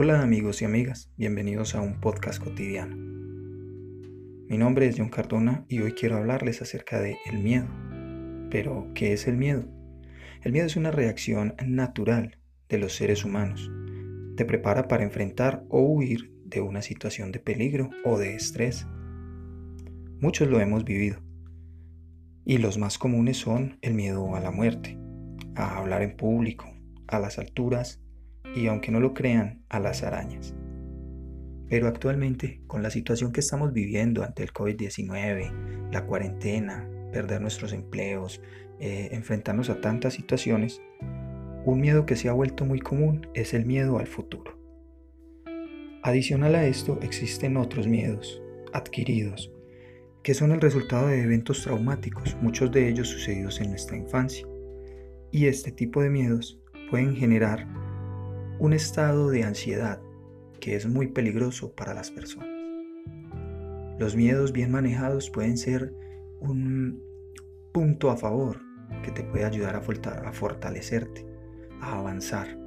Hola amigos y amigas, bienvenidos a un podcast cotidiano. Mi nombre es John Cardona y hoy quiero hablarles acerca de el miedo. Pero, ¿qué es el miedo? El miedo es una reacción natural de los seres humanos. Te prepara para enfrentar o huir de una situación de peligro o de estrés. Muchos lo hemos vivido. Y los más comunes son el miedo a la muerte, a hablar en público, a las alturas, y aunque no lo crean, a las arañas. Pero actualmente, con la situación que estamos viviendo ante el COVID-19, la cuarentena, perder nuestros empleos, eh, enfrentarnos a tantas situaciones, un miedo que se ha vuelto muy común es el miedo al futuro. Adicional a esto, existen otros miedos adquiridos, que son el resultado de eventos traumáticos, muchos de ellos sucedidos en nuestra infancia. Y este tipo de miedos pueden generar un estado de ansiedad que es muy peligroso para las personas. Los miedos bien manejados pueden ser un punto a favor que te puede ayudar a fortalecerte, a avanzar.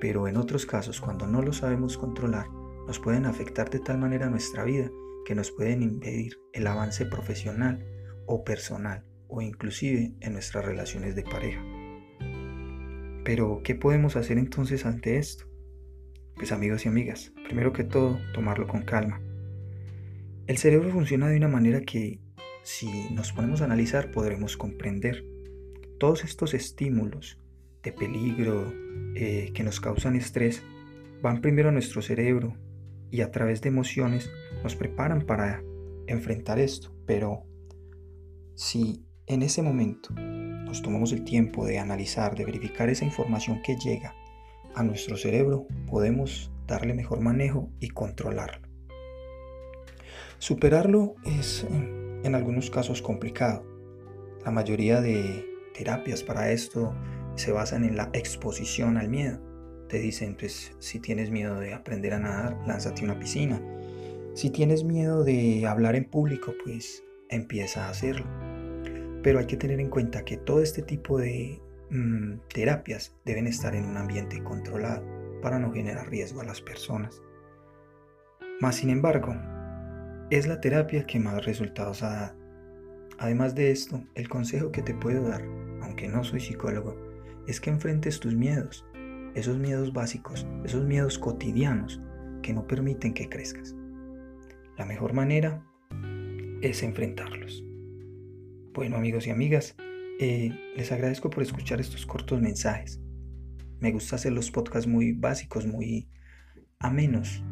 Pero en otros casos, cuando no lo sabemos controlar, nos pueden afectar de tal manera nuestra vida que nos pueden impedir el avance profesional o personal o inclusive en nuestras relaciones de pareja. Pero, ¿qué podemos hacer entonces ante esto? Pues amigos y amigas, primero que todo, tomarlo con calma. El cerebro funciona de una manera que, si nos ponemos a analizar, podremos comprender. Todos estos estímulos de peligro eh, que nos causan estrés van primero a nuestro cerebro y a través de emociones nos preparan para enfrentar esto. Pero si en ese momento nos tomamos el tiempo de analizar, de verificar esa información que llega a nuestro cerebro, podemos darle mejor manejo y controlarlo. Superarlo es en algunos casos complicado. La mayoría de terapias para esto se basan en la exposición al miedo. Te dicen, pues si tienes miedo de aprender a nadar, lánzate a una piscina. Si tienes miedo de hablar en público, pues empieza a hacerlo. Pero hay que tener en cuenta que todo este tipo de mm, terapias deben estar en un ambiente controlado para no generar riesgo a las personas. Más sin embargo, es la terapia que más resultados ha dado. Además de esto, el consejo que te puedo dar, aunque no soy psicólogo, es que enfrentes tus miedos, esos miedos básicos, esos miedos cotidianos que no permiten que crezcas. La mejor manera es enfrentarlos. Bueno amigos y amigas, eh, les agradezco por escuchar estos cortos mensajes. Me gusta hacer los podcasts muy básicos, muy amenos,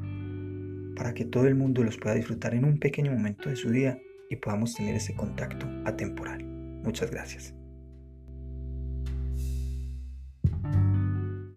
para que todo el mundo los pueda disfrutar en un pequeño momento de su día y podamos tener ese contacto atemporal. Muchas gracias.